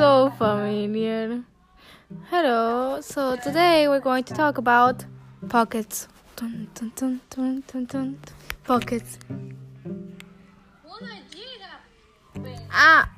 so familiar. Hello. So today we're going to talk about pockets. Dun, dun, dun. Pockets. Ah,